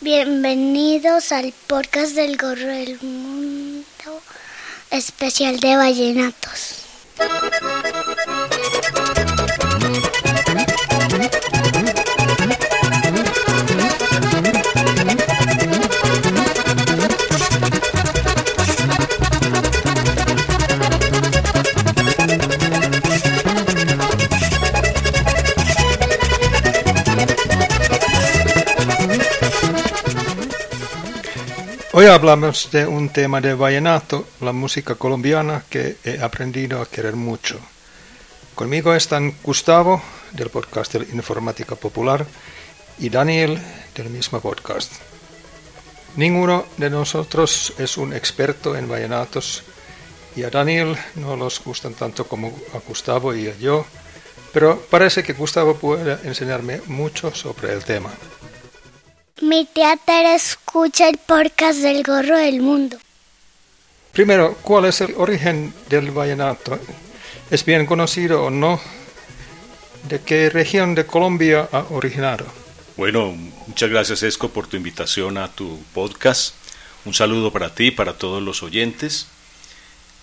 Bienvenidos al podcast del Gorro del Mundo, especial de vallenatos. Hoy hablamos de un tema de vallenato, la música colombiana que he aprendido a querer mucho. Conmigo están Gustavo, del podcast de Informática Popular, y Daniel, del mismo podcast. Ninguno de nosotros es un experto en vallenatos, y a Daniel no los gustan tanto como a Gustavo y a yo, pero parece que Gustavo puede enseñarme mucho sobre el tema. Mi tía Tere escucha el podcast del Gorro del Mundo. Primero, ¿cuál es el origen del vallenato? ¿Es bien conocido o no? ¿De qué región de Colombia ha originado? Bueno, muchas gracias Esco por tu invitación a tu podcast. Un saludo para ti y para todos los oyentes.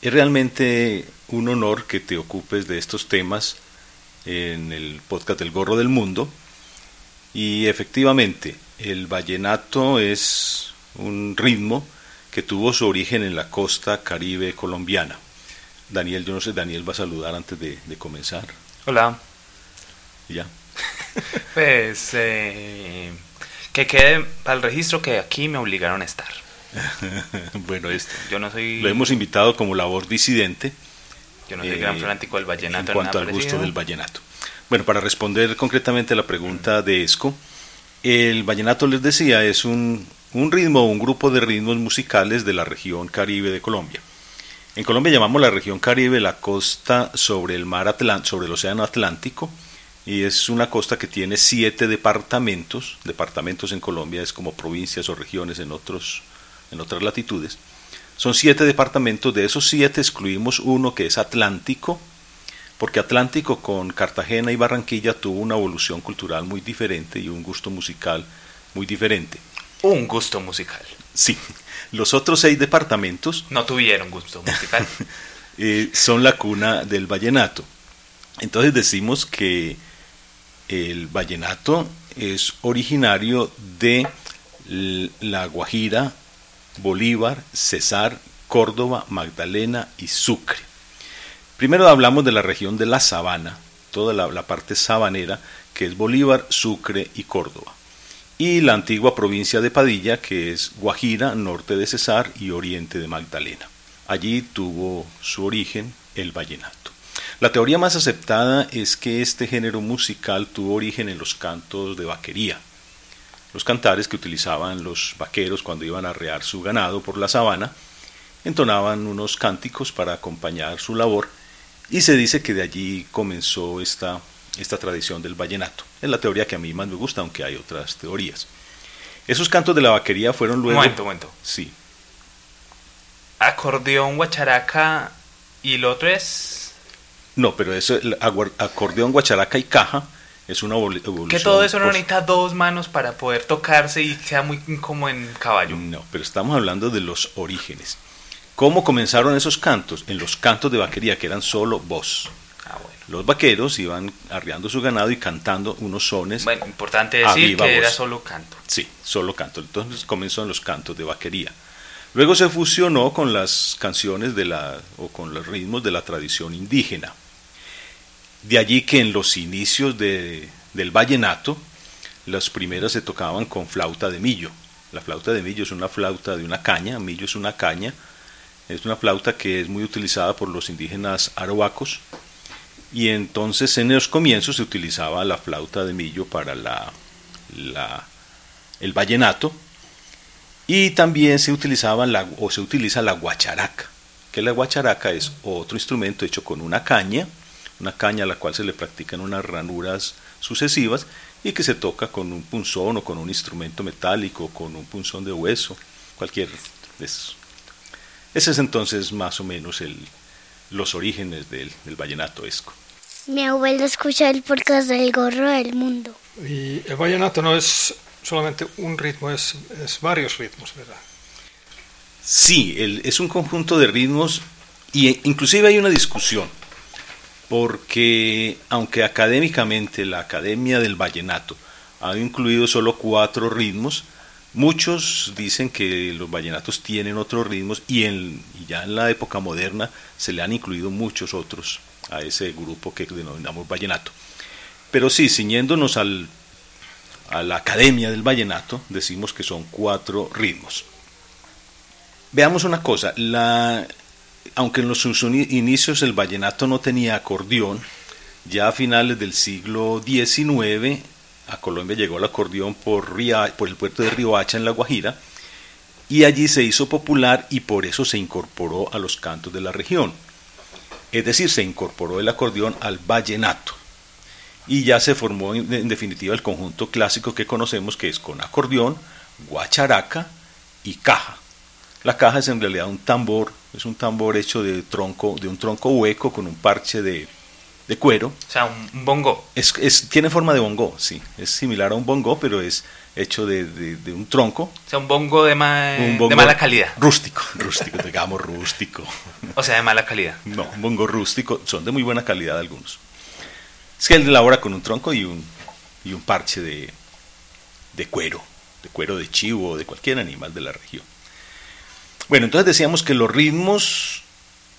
Es realmente un honor que te ocupes de estos temas en el podcast del Gorro del Mundo. Y efectivamente, el vallenato es un ritmo que tuvo su origen en la costa caribe colombiana. Daniel, yo no sé, Daniel va a saludar antes de, de comenzar. Hola. Ya. Pues eh, que quede para el registro que aquí me obligaron a estar. bueno, esto. Yo no soy. Lo hemos invitado como labor disidente. Yo no soy eh, gran fanático del vallenato. En cuanto al gusto del vallenato. Bueno, para responder concretamente a la pregunta de Esco, el vallenato, les decía, es un, un ritmo, un grupo de ritmos musicales de la región caribe de Colombia. En Colombia llamamos la región caribe la costa sobre el mar Atlántico, sobre el océano Atlántico, y es una costa que tiene siete departamentos. Departamentos en Colombia es como provincias o regiones en otros, en otras latitudes. Son siete departamentos, de esos siete excluimos uno que es Atlántico, porque Atlántico con Cartagena y Barranquilla tuvo una evolución cultural muy diferente y un gusto musical muy diferente. Un gusto musical. Sí, los otros seis departamentos No tuvieron gusto musical. eh, son la cuna del vallenato. Entonces decimos que el vallenato es originario de la Guajira, Bolívar, Cesar, Córdoba, Magdalena y Sucre. Primero hablamos de la región de la sabana, toda la, parte sabanera, que es Bolívar, Sucre y Córdoba. Y la antigua provincia de Padilla, que es Guajira, norte de Cesar y oriente de Magdalena. Allí tuvo su origen el vallenato. La teoría más aceptada es que este género musical tuvo origen en los cantos de vaquería, los cantares que utilizaban los vaqueros cuando iban a arrear su ganado por la sabana, entonaban unos cánticos para acompañar su labor y se dice que de allí comenzó esta, esta tradición del vallenato. Es la teoría que a mí más me gusta, aunque hay otras teorías. Esos cantos de la vaquería fueron luego... momento, momento. Sí, Acordeón, guacharaca y lo otro es. no, pero eso, el acordeón, guacharaca y caja es una evol- evolución... Que todo eso no por- necesita dos manos para poder tocarse y sea muy como en caballo. No, pero estamos hablando de los orígenes. ¿Cómo comenzaron esos cantos? En los cantos de vaquería, que eran solo voz. Ah, bueno. Los vaqueros iban arriando su ganado y cantando unos sones. Bueno, importante decir que era voz. solo canto. Sí, solo canto. Entonces comenzó en los cantos de vaquería. Luego se fusionó con las canciones de la, o con los ritmos de la tradición indígena. De allí que en los inicios de- del vallenato, las primeras se tocaban con flauta de millo. La flauta de millo es una flauta de una caña, millo es una caña, es una flauta que es muy utilizada por los indígenas arhuacos. Y entonces en los comienzos se utilizaba la flauta de millo para la, el vallenato y también se utilizaba la, o se utiliza la guacharaca, que la guacharaca es otro instrumento hecho con una caña, una caña a la cual se le practican unas ranuras sucesivas y que se toca con un punzón o con un instrumento metálico, con un punzón de hueso, cualquier. Ese es entonces más o menos el, los orígenes del, del vallenato esco. Mi abuelo escucha el podcast del gorro del mundo. Y el vallenato no es solamente un ritmo, es, es varios ritmos, ¿verdad? Sí, el- es un conjunto de ritmos y e- inclusive hay una discusión, porque aunque académicamente la Academia del Vallenato ha incluido solo cuatro ritmos, muchos dicen que los vallenatos tienen otros ritmos y, en, ya en la época moderna se le han incluido muchos otros a ese grupo que denominamos vallenato. Pero sí, ciñéndonos al, a la Academia del Vallenato, decimos que son cuatro ritmos. Veamos una cosa, la, aunque en los inicios el vallenato no tenía acordeón, ya a finales del siglo XIX a Colombia llegó el acordeón por, por el puerto de Riohacha en La Guajira y allí se hizo popular y por eso se incorporó a los cantos de la región. Es decir, se incorporó el acordeón al vallenato y ya se formó en, en definitiva el conjunto clásico que conocemos que es con acordeón, guacharaca y caja. La caja es en realidad un tambor, es un tambor hecho de tronco, de un tronco hueco con un parche de, de cuero. O sea, un, un bongo. Es, es- tiene forma de bongo, sí, es similar a un bongo, pero es hecho de, de- de un tronco. O sea, un bongo de, ma- un de mala calidad. Rústico, rústico, digamos rústico. O sea, de mala calidad. No, un bongo rústico, son de muy buena calidad algunos. Es que él elabora con un tronco y un, y un parche de, de cuero, de cuero de chivo o de cualquier animal de la región. Bueno, entonces decíamos que los ritmos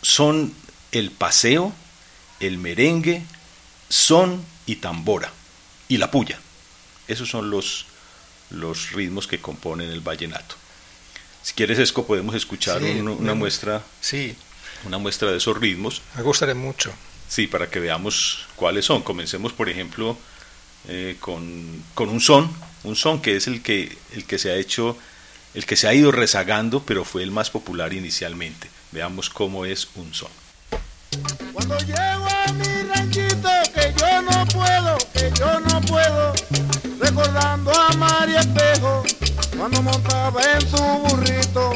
son el paseo, el merengue, son y tambora, y la puya. Esos son los, los ritmos que componen el vallenato. Si quieres, Esco, podemos escuchar Sí, un- una me- muestra Sí, una muestra de esos ritmos, me gustaría mucho. sí, para que veamos cuáles son. Comencemos, por ejemplo, eh, con, con un son, un son que es el que, el que se ha hecho, el que se ha ido rezagando, pero fue el más popular inicialmente. Veamos cómo es un son. Cuando llego a mi ranchito que yo no puedo, que yo no puedo, recordando a María Espejo, cuando montaba en su burrito,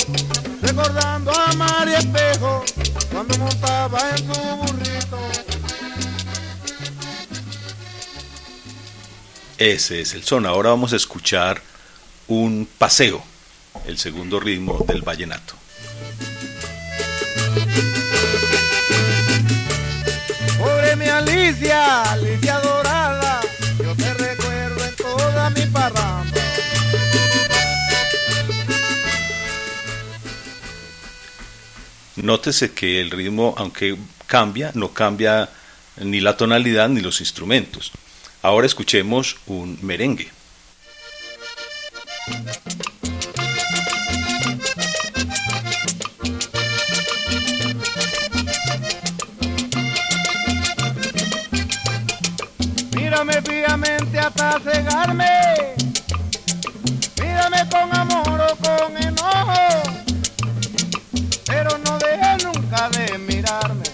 recordando a María Espejo, cuando montaba en su burrito. Ese es el son. Ahora vamos a escuchar un paseo, el segundo ritmo del vallenato. Alicia, Alicia dorada, yo te recuerdo en toda mi parranda. Nótese que el ritmo, aunque cambia, no cambia ni la tonalidad ni los instrumentos. Ahora escuchemos un merengue. Fijamente hasta cegarme. Mírame con amor o con enojo. Pero no dejes nunca de mirarme.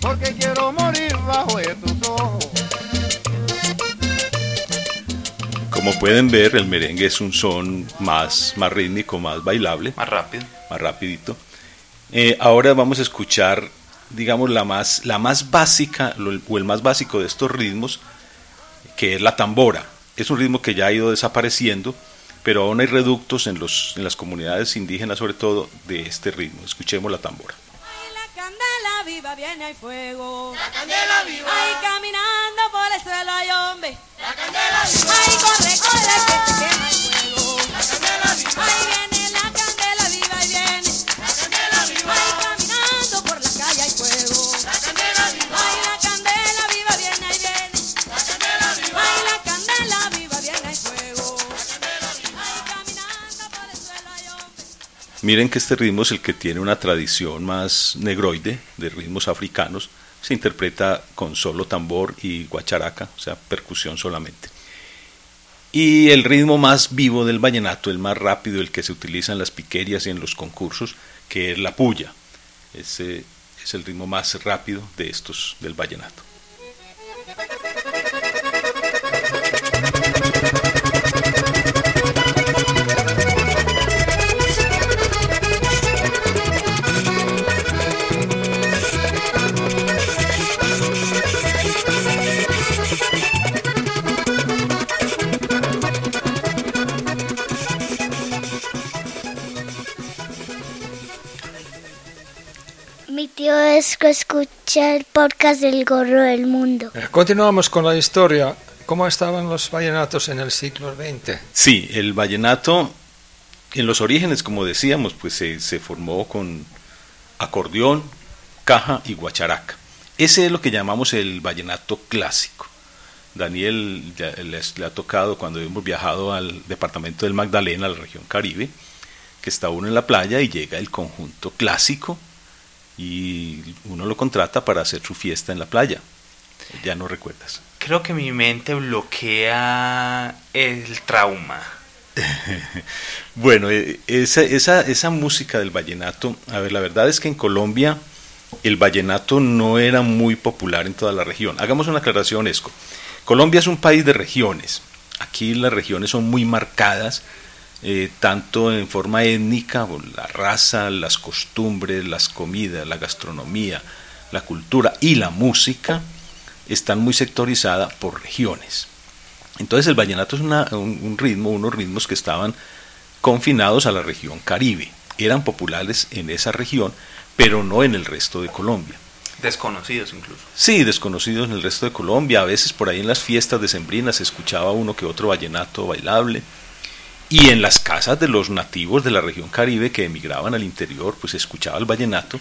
Porque quiero morir bajo de tus ojos. Como pueden ver, el merengue es un son más, más rítmico, más bailable, Más rápido. más rapidito. Eh, ahora vamos a escuchar, digamos, la más, la más básica lo- o el más básico de estos ritmos, que es la tambora. Es un ritmo que ya ha ido desapareciendo, pero aún hay reductos en, los, en las comunidades indígenas, sobre todo, de este ritmo. Escuchemos la tambora. Ay, la candela viva viene hay fuego. La candela viva. Ay, caminando por el suelo hay hombre. La candela viva. Ay, corre, corre, que se quema el fuego. Miren que este ritmo es el que tiene una tradición más negroide de ritmos africanos. Se interpreta con solo tambor y guacharaca, o sea, percusión solamente. Y el ritmo más vivo del vallenato, el más rápido, el que se utiliza en las piquerías y en los concursos, que es la puya. Ese es el ritmo más rápido de estos del vallenato. Puedes escuchar el podcast del Gorro del Mundo. Eh, Continuamos con la historia. ¿Cómo estaban los vallenatos en el siglo XX? Sí, el vallenato en los orígenes, como decíamos, pues se, se formó con acordeón, caja y guacharaca. Ese es lo que llamamos el vallenato clásico. Daniel le ha tocado cuando hemos viajado al departamento del Magdalena, a la región Caribe, que está uno en la playa y llega el conjunto clásico y uno lo contrata para hacer su fiesta en la playa. Ya no recuerdas. Creo que mi mente bloquea el trauma. Bueno, eh, esa, esa, esa música del vallenato, a ver, la verdad es que en Colombia el vallenato no era muy popular en toda la región. Hagamos una aclaración, Esco. Colombia es un país de regiones. Aquí las regiones son muy marcadas, eh, tanto en forma étnica, la raza, las costumbres, las comidas, la gastronomía, la cultura y la música están muy sectorizadas por regiones. Entonces el vallenato es una- un, un ritmo, unos ritmos que estaban confinados a la región Caribe. Eran populares en esa región, pero no en el resto de Colombia. Desconocidos incluso. Sí, desconocidos en el resto de Colombia. A veces por ahí en las fiestas decembrinas se escuchaba uno que otro vallenato bailable. Y en las casas de los nativos de la región Caribe que emigraban al interior, pues se escuchaba el vallenato,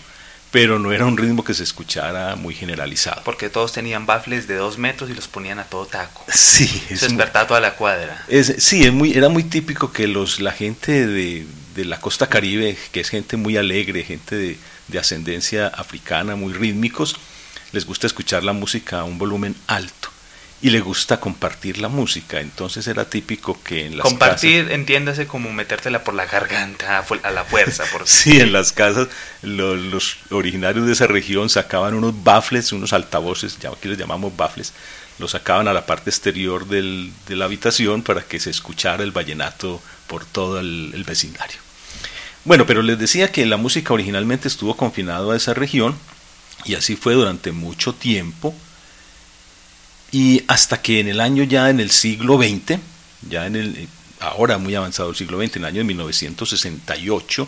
pero no era un ritmo que se escuchara muy generalizado. Porque todos tenían baffles de dos metros y los ponían a todo taco. Sí, Se es, despertaba toda la cuadra. es- sí, es muy, era muy típico que los, la gente de, de la costa caribe, que es gente muy alegre, gente de, de ascendencia africana, muy rítmicos, les gusta escuchar la música a un volumen alto y le gusta compartir la música. Entonces era típico que en las Compartir, entiéndase como metértela por la garganta, a la fuerza. Por... Sí, en las casas lo- los originarios de esa región sacaban unos bafles, unos altavoces, ya aquí les llamamos bafles, los sacaban a la parte exterior del- de la habitación para que se escuchara el vallenato por todo el, el vecindario. Bueno, pero les decía que la música originalmente estuvo confinado a esa región y así fue durante mucho tiempo y hasta que en el año ya en el siglo XX, ya en el ahora muy avanzado el siglo XX, en el año de 1968,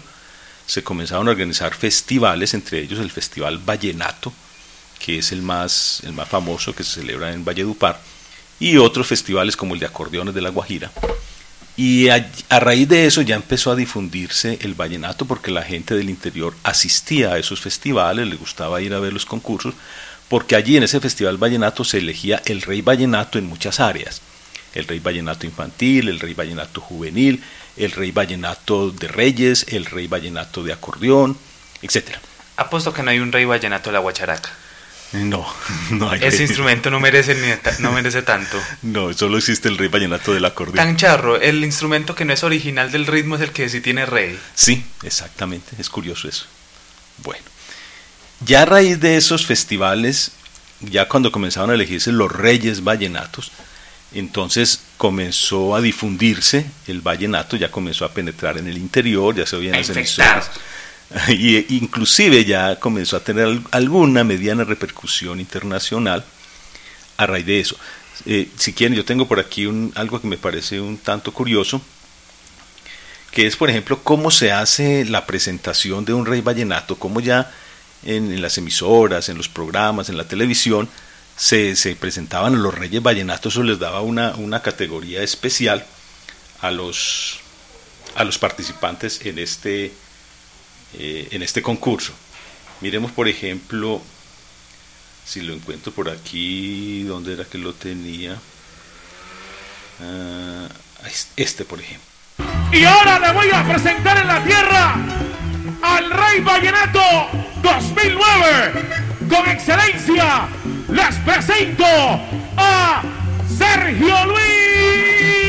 se comenzaron a organizar festivales, entre ellos el Festival Vallenato, que es el más, el más famoso que se celebra en Valledupar, y otros festivales como el de acordeones de La Guajira. Y a, a raíz de eso ya empezó a difundirse el vallenato porque la gente del interior asistía a esos festivales, le gustaba ir a ver los concursos, porque allí en ese festival vallenato se elegía el rey vallenato en muchas áreas. El rey vallenato infantil, el rey vallenato juvenil, el rey vallenato de reyes, el rey vallenato de acordeón, etcétera. Apuesto que no hay un rey vallenato de la guacharaca. No, no hay Ese rey. instrumento no merece, ni no merece tanto. No, solo existe el rey vallenato del acordeón. Tan charro, el instrumento que no es original del ritmo es el que sí tiene rey. Sí, exactamente, es curioso eso. Bueno, ya a raíz de esos festivales, ya cuando comenzaron a elegirse los reyes vallenatos, entonces comenzó a difundirse el vallenato, ya comenzó a penetrar en el interior, ya se oían las emisoras. Y eh, inclusive ya comenzó a tener al- alguna mediana repercusión internacional a raíz de eso. Eh, si quieren, yo tengo por aquí un, algo que me parece un tanto curioso, que es, por ejemplo, cómo se hace la presentación de un rey vallenato, cómo ya en, las emisoras, en los programas, en la televisión, se, se presentaban a los reyes vallenatos, eso les daba una, una categoría especial a los, a los participantes en este, eh, en este concurso. Miremos, por ejemplo, si lo encuentro por aquí, ¿dónde era que lo tenía? Ah, este, por ejemplo. Y ahora le voy a presentar en la tierra al Rey Vallenato 2009. Con excelencia les presento a Sergio Luis.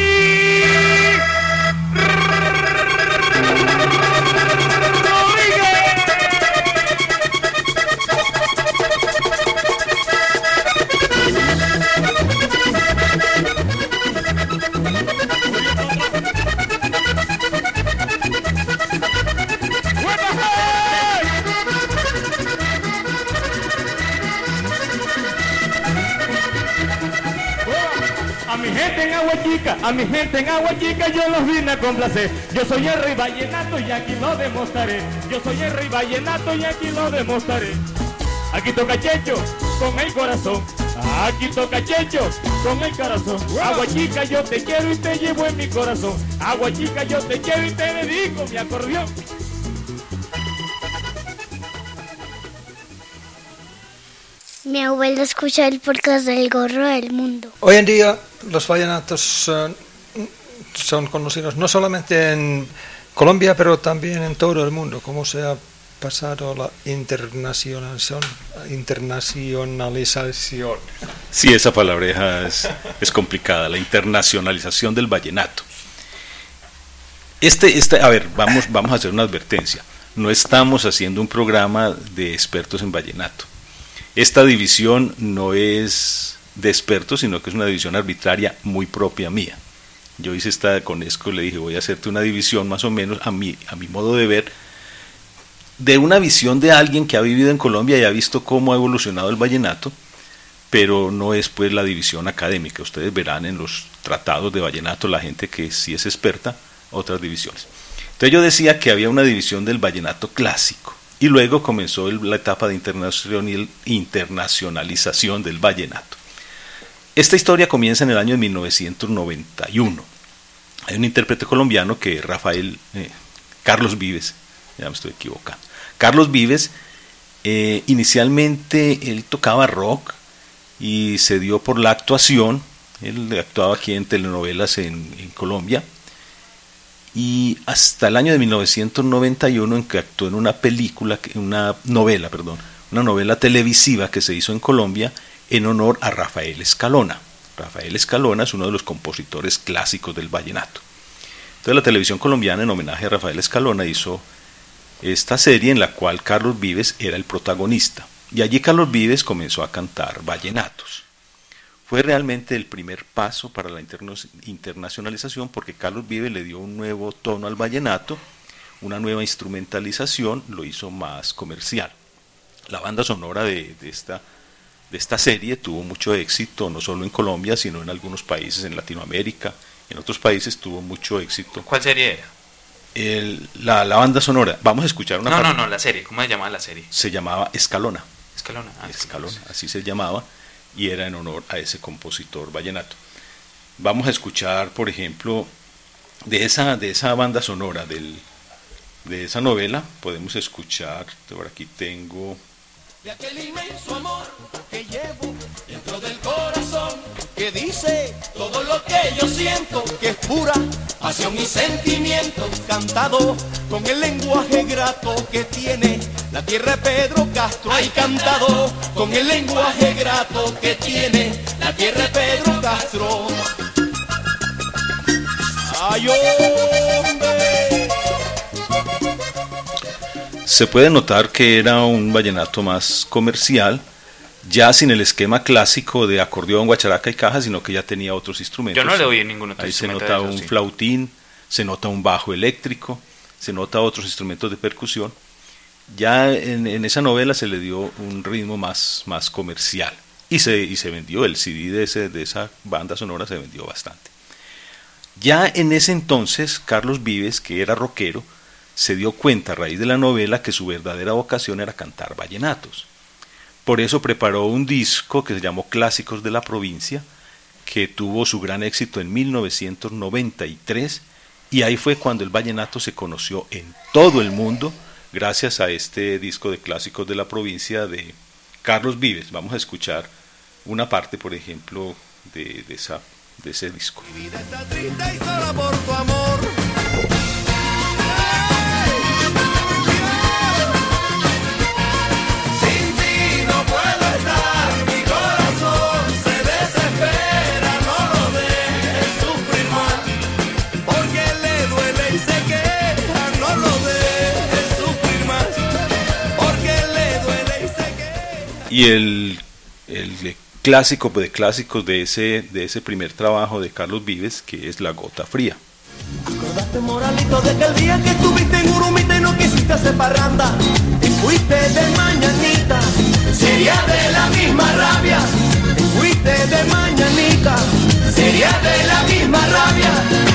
Gente en Agua Chica, a mi gente en Agua Chica yo los vine a complacer. Yo soy el rey vallenato y aquí lo demostraré. Yo soy el rey vallenato y aquí lo demostraré. Aquí toca Checho con el corazón. Aquí toca Checho con el corazón. Agua chica, yo te quiero y te llevo en mi corazón. Agua chica, yo te quiero y te dedico mi acordeón. Mi abuelo escucha el podcast del gorro del mundo. Hoy en día los vallenatos son conocidos no solamente en Colombia, pero también en todo el mundo. ¿Cómo se ha pasado la internacionalización? internacionalización? Sí, esa palabreja es, es complicada, la internacionalización del vallenato. Este, este, a ver, vamos, vamos a hacer una advertencia. No estamos haciendo un programa de expertos en vallenato. Esta división no es de expertos, sino que es una división arbitraria muy propia mía. Yo hice esta con Esco, le dije, voy a hacerte una división más o menos a mi, a mi modo de ver, de una visión de alguien que ha vivido en Colombia y ha visto cómo ha evolucionado el vallenato, pero no es pues la división académica. Ustedes verán en los tratados de vallenato la gente que sí es experta, otras divisiones. Entonces yo decía que había una división del vallenato clásico y luego comenzó la etapa de internacionalización del vallenato. Esta historia comienza en el año de 1991. Hay un intérprete colombiano que Rafael, eh, Carlos Vives, ya me estoy equivocando. Carlos Vives, eh, inicialmente él tocaba rock y se dio por la actuación. Él actuaba aquí en telenovelas en, en Colombia y hasta el año de 1991 en que actuó en una película, una novela, perdón, una novela televisiva que se hizo en Colombia en honor a Rafael Escalona. Rafael Escalona es uno de los compositores clásicos del vallenato. Entonces la televisión colombiana en homenaje a Rafael Escalona hizo esta serie en la cual Carlos Vives era el protagonista. Y allí Carlos Vives comenzó a cantar vallenatos fue realmente el primer paso para la internacionalización porque Carlos Vive le dio un nuevo tono al vallenato, una nueva instrumentalización, lo hizo más comercial. La banda sonora de, esta, de esta serie tuvo mucho éxito, no solo en Colombia, sino en algunos países en Latinoamérica, en otros países tuvo mucho éxito. ¿Cuál serie era? la, banda sonora. Vamos a escuchar una No, no, no, la serie. ¿Cómo se llamaba la serie? Se llamaba Escalona. Escalona. Ah, Escalona, así se llamaba y era en honor a ese compositor vallenato. Vamos a escuchar, por ejemplo, de esa, de esa banda sonora del, de esa novela, podemos escuchar, por aquí tengo... De aquel inmenso amor que llevo dentro del corazón, que dice todo lo que yo siento, que es pura pasión y sentimiento, cantado con el lenguaje grato que tiene la tierra de Pedro Castro. Hay cantado con el lenguaje grato que tiene la tierra de Pedro Castro. Ay, hombre. Se puede notar que era un vallenato más comercial, ya sin el esquema clásico de acordeón, guacharaca y caja, sino que ya tenía otros instrumentos. Yo no le oí ningún otro Ahí se nota un sí. flautín, se nota un bajo eléctrico, se nota otros instrumentos de percusión. Ya en, en esa novela se le dio un ritmo más, más comercial y se, y se vendió, el CD de, ese, de esa banda sonora se vendió bastante. Ya en ese entonces, Carlos Vives, que era rockero, se dio cuenta a raíz de la novela que su verdadera vocación era cantar vallenatos. Por eso preparó un disco que se llamó Clásicos de la Provincia, que tuvo su gran éxito en 1993 y ahí fue cuando el vallenato se conoció en todo el mundo gracias a este disco de Clásicos de la Provincia de Carlos Vives. Vamos a escuchar una parte, por ejemplo, de, ese disco. Mi vida está. Y el, el clásico de clásicos de ese, de ese primer trabajo de Carlos Vives, que es La Gota Fría. Acordaste, moralito, de aquel día que estuviste en Urumita y no quisiste hacer parranda. Te fuiste de mañanita, sería de la misma rabia. Te fuiste de mañanita, sería de la misma rabia.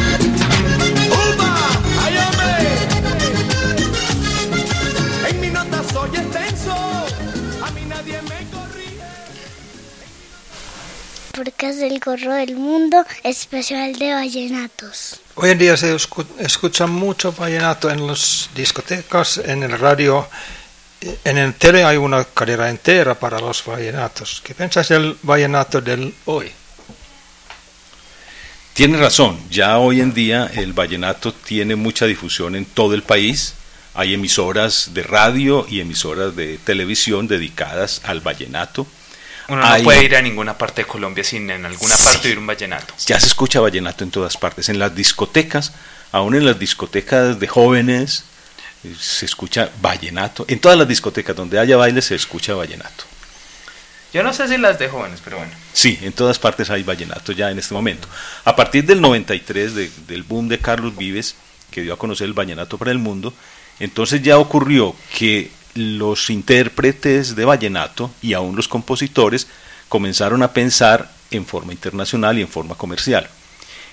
Del Gorro del Mundo, especial de vallenatos. Hoy en día se escu- escucha mucho vallenato en las discotecas, en el radio, en el tele hay una carrera entera para los vallenatos. ¿Qué piensas del vallenato del hoy? Tiene razón, ya hoy en día el vallenato tiene mucha difusión en todo el país. Hay emisoras de radio y emisoras de televisión dedicadas al vallenato. Uno no puede ir a ninguna parte de Colombia sin en alguna Sí. parte oír un vallenato. Ya se escucha vallenato en todas partes. En las discotecas, aún en las discotecas de jóvenes, eh, se escucha vallenato. En todas las discotecas donde haya baile se escucha vallenato. Yo no sé si las de jóvenes, pero bueno. Sí, en todas partes hay vallenato ya en este momento. A partir del 93, de- del boom de Carlos Vives, que dio a conocer el vallenato para el mundo, entonces ya ocurrió que los intérpretes de vallenato y aún los compositores comenzaron a pensar en forma internacional y en forma comercial.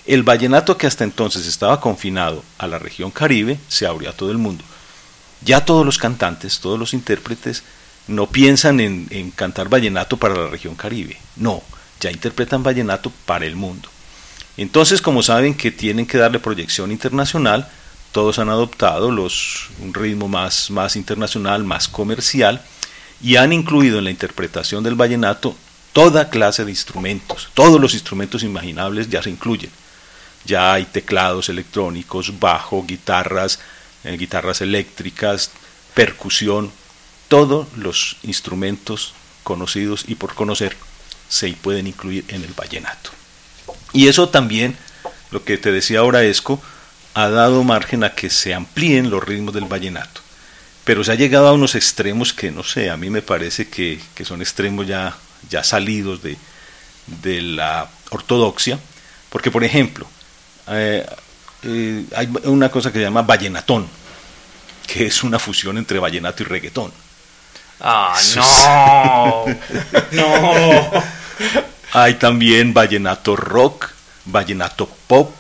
El vallenato que hasta entonces estaba confinado a la región caribe se abrió a todo el mundo. Ya todos los cantantes, todos los intérpretes, no piensan en, en cantar vallenato para la región caribe. No, ya interpretan vallenato para el mundo. Entonces, como saben que tienen que darle proyección internacional, todos han adoptado los, un ritmo más, más internacional, más comercial, y han incluido en la interpretación del vallenato toda clase de instrumentos. Todos los instrumentos imaginables ya se incluyen. Ya hay teclados electrónicos, bajo, guitarras, eh, guitarras eléctricas, percusión, todos los instrumentos conocidos y por conocer se pueden incluir en el vallenato. Y eso también, lo que te decía ahora Esco, ha dado margen a que se amplíen los ritmos del vallenato. Pero se ha llegado a unos extremos que, no sé, a mí me parece que, que son extremos ya, ya salidos de, de la ortodoxia. Porque, por ejemplo, eh, eh, hay una cosa que se llama vallenatón, que es una fusión entre vallenato y reggaetón. Ah, no. no. Hay también vallenato rock, vallenato pop,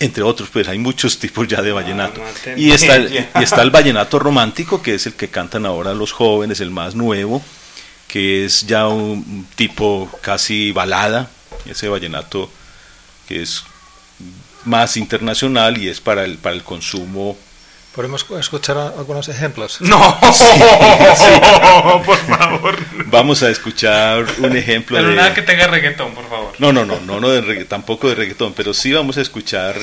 entre otros, pues hay muchos tipos ya de vallenato. no te y, está y está el vallenato romántico, que es el que cantan ahora los jóvenes, el más nuevo, que es ya un tipo casi balada, ese vallenato que es más internacional y es para el, para el consumo. ¿Podemos escuchar algunos ejemplos? No. Por favor. Vamos a escuchar un ejemplo Pero de... nada que tenga reggaetón, por favor. No, no, no, no, no de regga- tampoco de reggaetón, pero sí vamos a escuchar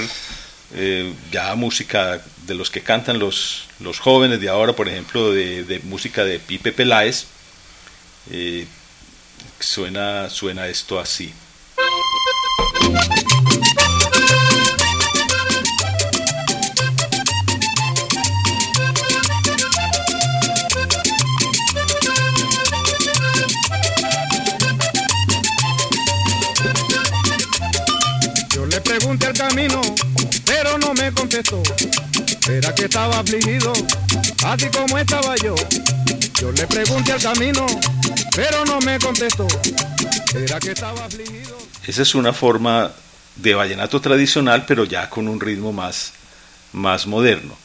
eh, ya música de los que cantan los, los jóvenes de ahora, por ejemplo, de, de música de Pipe Peláez. Eh, suena, suena esto así. Estaba afligido, así como estaba yo. Yo le pregunté el camino, pero no me contestó. Era que estaba afligido. Esa es una forma de vallenato tradicional, pero ya con un ritmo más, más moderno.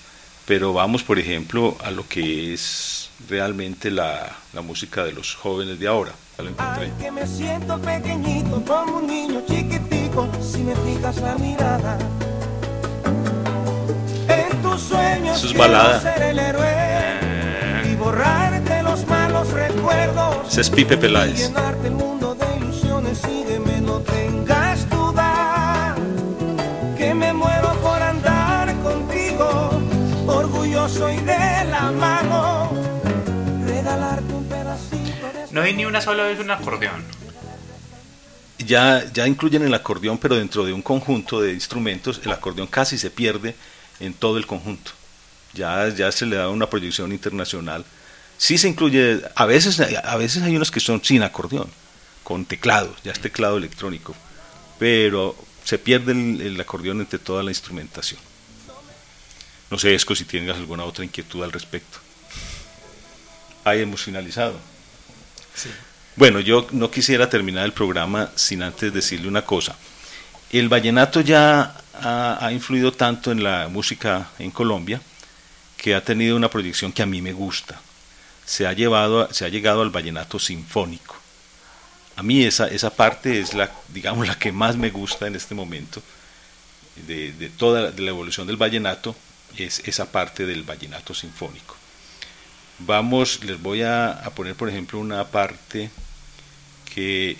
Pero vamos, por ejemplo, a lo que es realmente la, la música de los jóvenes de ahora. Ay, que me siento pequeñito como un niño chiquitico si me fijas la mirada. Tus sueños Eso es quiero balada. ser el héroe y borrarte los malos recuerdos. Ese es Pipe Peláez. llenarte el mundo de ilusiones. Sígueme, no tengas duda que me muero por andar contigo, orgulloso y de la mano. Regalarte un pedacito de No hay ni una sola vez un acordeón. ya, ya incluyen el acordeón, pero dentro de un conjunto de instrumentos, el acordeón casi se pierde en todo el conjunto. Ya, ya se le da una proyección internacional. Sí se incluye, a veces, a veces hay unos que son sin acordeón, con teclado, ya es teclado electrónico, pero se pierde el, el acordeón entre toda la instrumentación. No sé, Esco, si tienes alguna otra inquietud al respecto. Ahí hemos finalizado. Bueno, yo no quisiera terminar el programa sin antes decirle una cosa. El vallenato ya ha, influido tanto en la música en Colombia que ha tenido una proyección que a mí me gusta. Se ha, llevado, se ha llegado al vallenato sinfónico. A mí esa, esa parte es la, digamos, la que más me gusta en este momento de, de toda la evolución del vallenato, es esa parte del vallenato sinfónico. Vamos, les voy a, a poner, por ejemplo, una parte que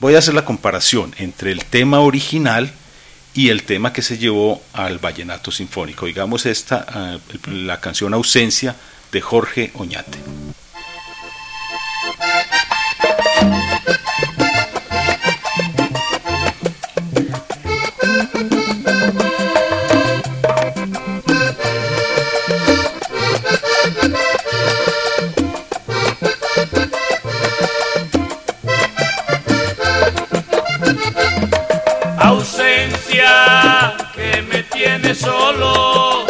voy a hacer la comparación entre el tema original y el tema que se llevó al vallenato sinfónico. Digamos esta, ah, la canción Ausencia de Jorge Oñate. Solo,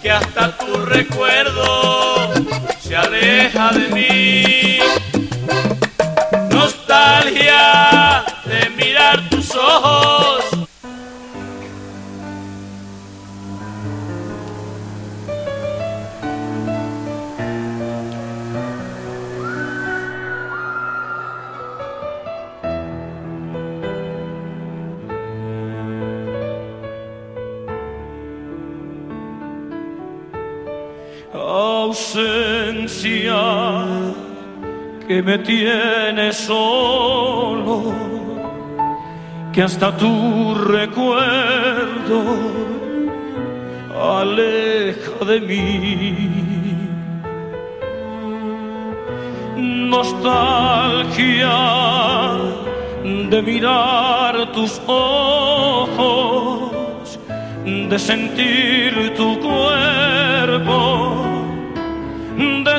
que hasta tu recuerdo se aleja de mí. Ausencia que me tiene solo, que hasta tu recuerdo aleja de mí. Nostalgia de mirar tus ojos, de sentir tu cuerpo,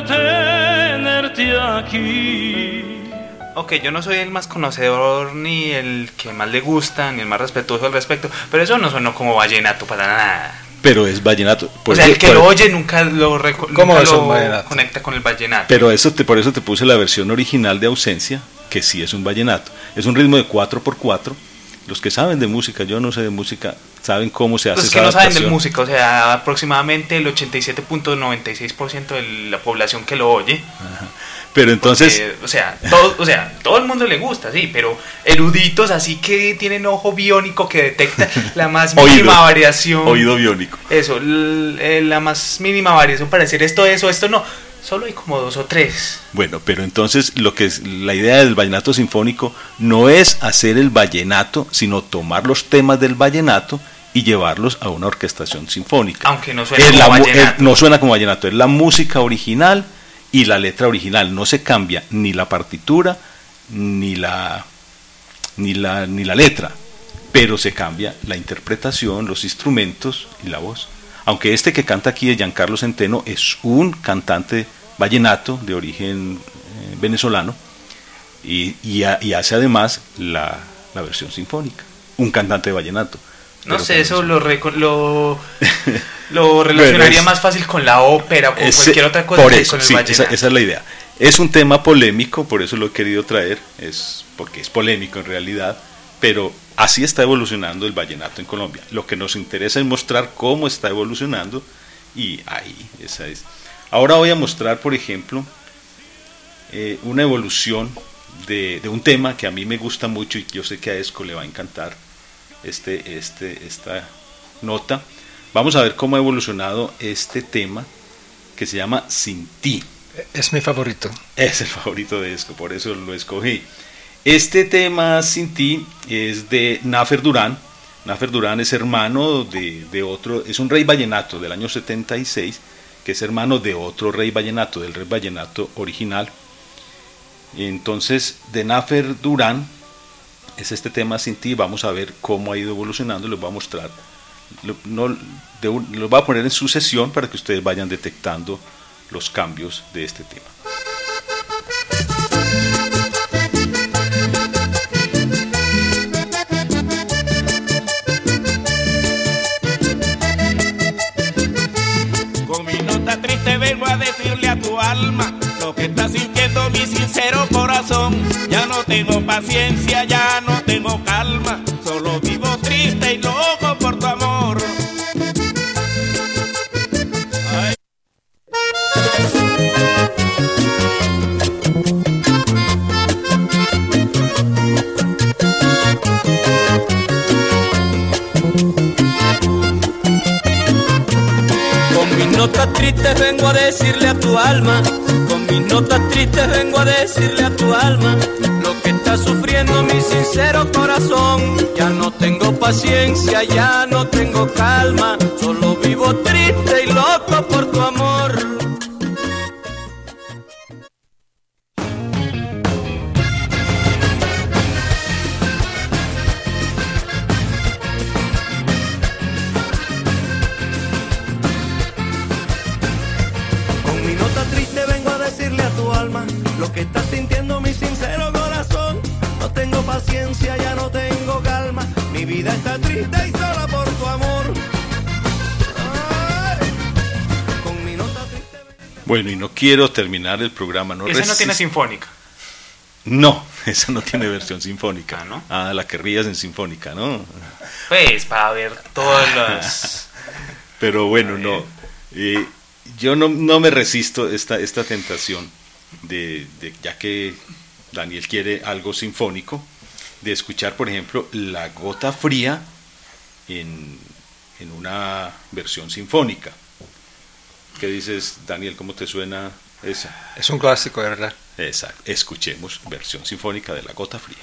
tenerte aquí. Ok, yo no soy el más conocedor ni el que más le gusta ni el más respetuoso al respecto, pero eso no sonó como vallenato para nada. Pero es vallenato. Por o sea, eso- el que por- lo oye nunca lo, ¿Cómo nunca lo conecta con el vallenato. Pero eso te, por eso te puse la versión original de Ausencia, que sí es un vallenato. Es un ritmo de 4x4. Los que saben de música, yo no sé de música, saben cómo se hace es esa que no saben de adaptación. música, o sea, aproximadamente el 87.96% de la población que lo oye. Pero entonces, Eh, o sea, todo, o sea, todo el mundo le gusta, sí, pero eruditos así que tienen ojo biónico que detecta la más Oído. mínima variación. oído biónico. Eso, eh, la más mínima variación para decir esto, eso, esto no. Solo hay como dos o tres. Bueno, pero entonces lo que es la idea del vallenato sinfónico no es hacer el vallenato, sino tomar los temas del vallenato y llevarlos a una orquestación sinfónica. Aunque no suene Es como la vallenato. es- no suena como vallenato, es la música original y la letra original. No se cambia ni la partitura ni la ni la ni la letra, pero se cambia la interpretación, los instrumentos y la voz. Aunque este que canta aquí de Giancarlo Centeno es un cantante vallenato de origen eh, venezolano y, y ha- y hace además la, la versión sinfónica, un cantante de vallenato. No sé, eso lo, lo, lo relacionaría es- más fácil con la ópera o con Ese- cualquier otra cosa por que eso, con el sí, esa, vallenato. esa es la idea. Es un tema polémico, por eso lo he querido traer, es porque es polémico en realidad, pero así está evolucionando el vallenato en Colombia. Lo que nos interesa es mostrar cómo está evolucionando y ahí, esa es. Ahora voy a mostrar, por ejemplo, eh, una evolución de, de un tema que a mí me gusta mucho y yo sé que a Esco le va a encantar este, este, esta nota. Vamos a ver cómo ha evolucionado este tema que se llama Sin ti. Es mi favorito. Es el favorito de Esco, por eso lo escogí. Este tema Sin ti es de Nafer Durán. Nafer Durán es hermano de, de otro, es un rey vallenato del año 76, que es hermano de otro rey vallenato, del rey vallenato original. Entonces, de Nafer Durán es este tema Sin ti. Vamos a ver cómo ha ido evolucionando, les voy a mostrar. No, de un- lo voy a poner en sucesión para que ustedes vayan detectando los cambios de este tema. tengo paciencia, ya no tengo calma, solo vivo triste y loco por tu amor. Con mis notas tristes vengo a decirle a tu alma, con mis notas tristes vengo a decirle a tu alma sufriendo mi sincero corazón. Ya no tengo paciencia, ya no tengo calma, solo vivo triste y loco por tu amor. Con mi nota triste vengo a decirle a tu alma lo que está sintiendo mi sincero paciencia, ya no tengo calma. Mi vida está triste y sola por tu amor. Ay. Con mi nota triste. Bueno, y no quiero terminar el programa. No Ese no tiene sinfónica. No, esa no tiene versión sinfónica. Ah, ¿no? Ah, la querrías en sinfónica, ¿no? Pues para ver todos los... Pero bueno, no. Eh, yo no, no me resisto esta, esta tentación de, de- ya que Daniel quiere algo sinfónico, de escuchar, por ejemplo, La Gota Fría en, en una versión sinfónica. ¿Qué dices, Daniel? ¿Cómo te suena esa? Es un clásico, ¿verdad? Exacto. Escuchemos versión sinfónica de La Gota Fría.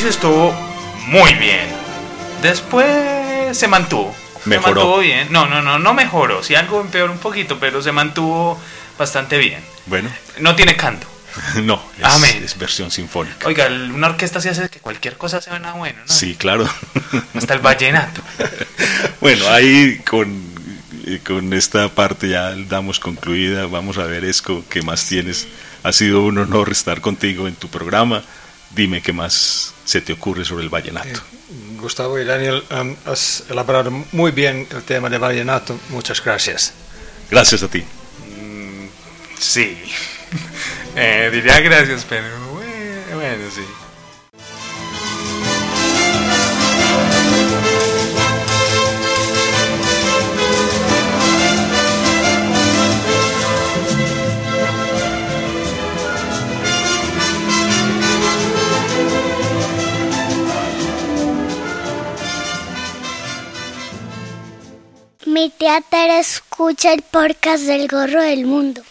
Inicio estuvo muy bien. Después se mantuvo. Mejoró. Se mantuvo bien. No, no, no, no mejoró. Si algo empeoró un poquito, pero se mantuvo bastante bien. Bueno, No tiene canto. no, es, Amén. es versión sinfónica. Oiga, una orquesta se hace que cualquier cosa suena bueno, ¿no? Sí, claro. Hasta el vallenato. Bueno, ahí con, eh, con esta parte ya damos concluida. Vamos a ver, Esco, qué más tienes. Ha sido un honor estar contigo en tu programa. Dime qué más se te ocurre sobre el vallenato. Gustavo y Daniel, um, has elaborado muy bien el tema de vallenato. Muchas gracias. Gracias a ti. Sí. Eh, diría gracias, pero bueno, bueno, sí. Mi tía escucha el podcast del gorro del mundo.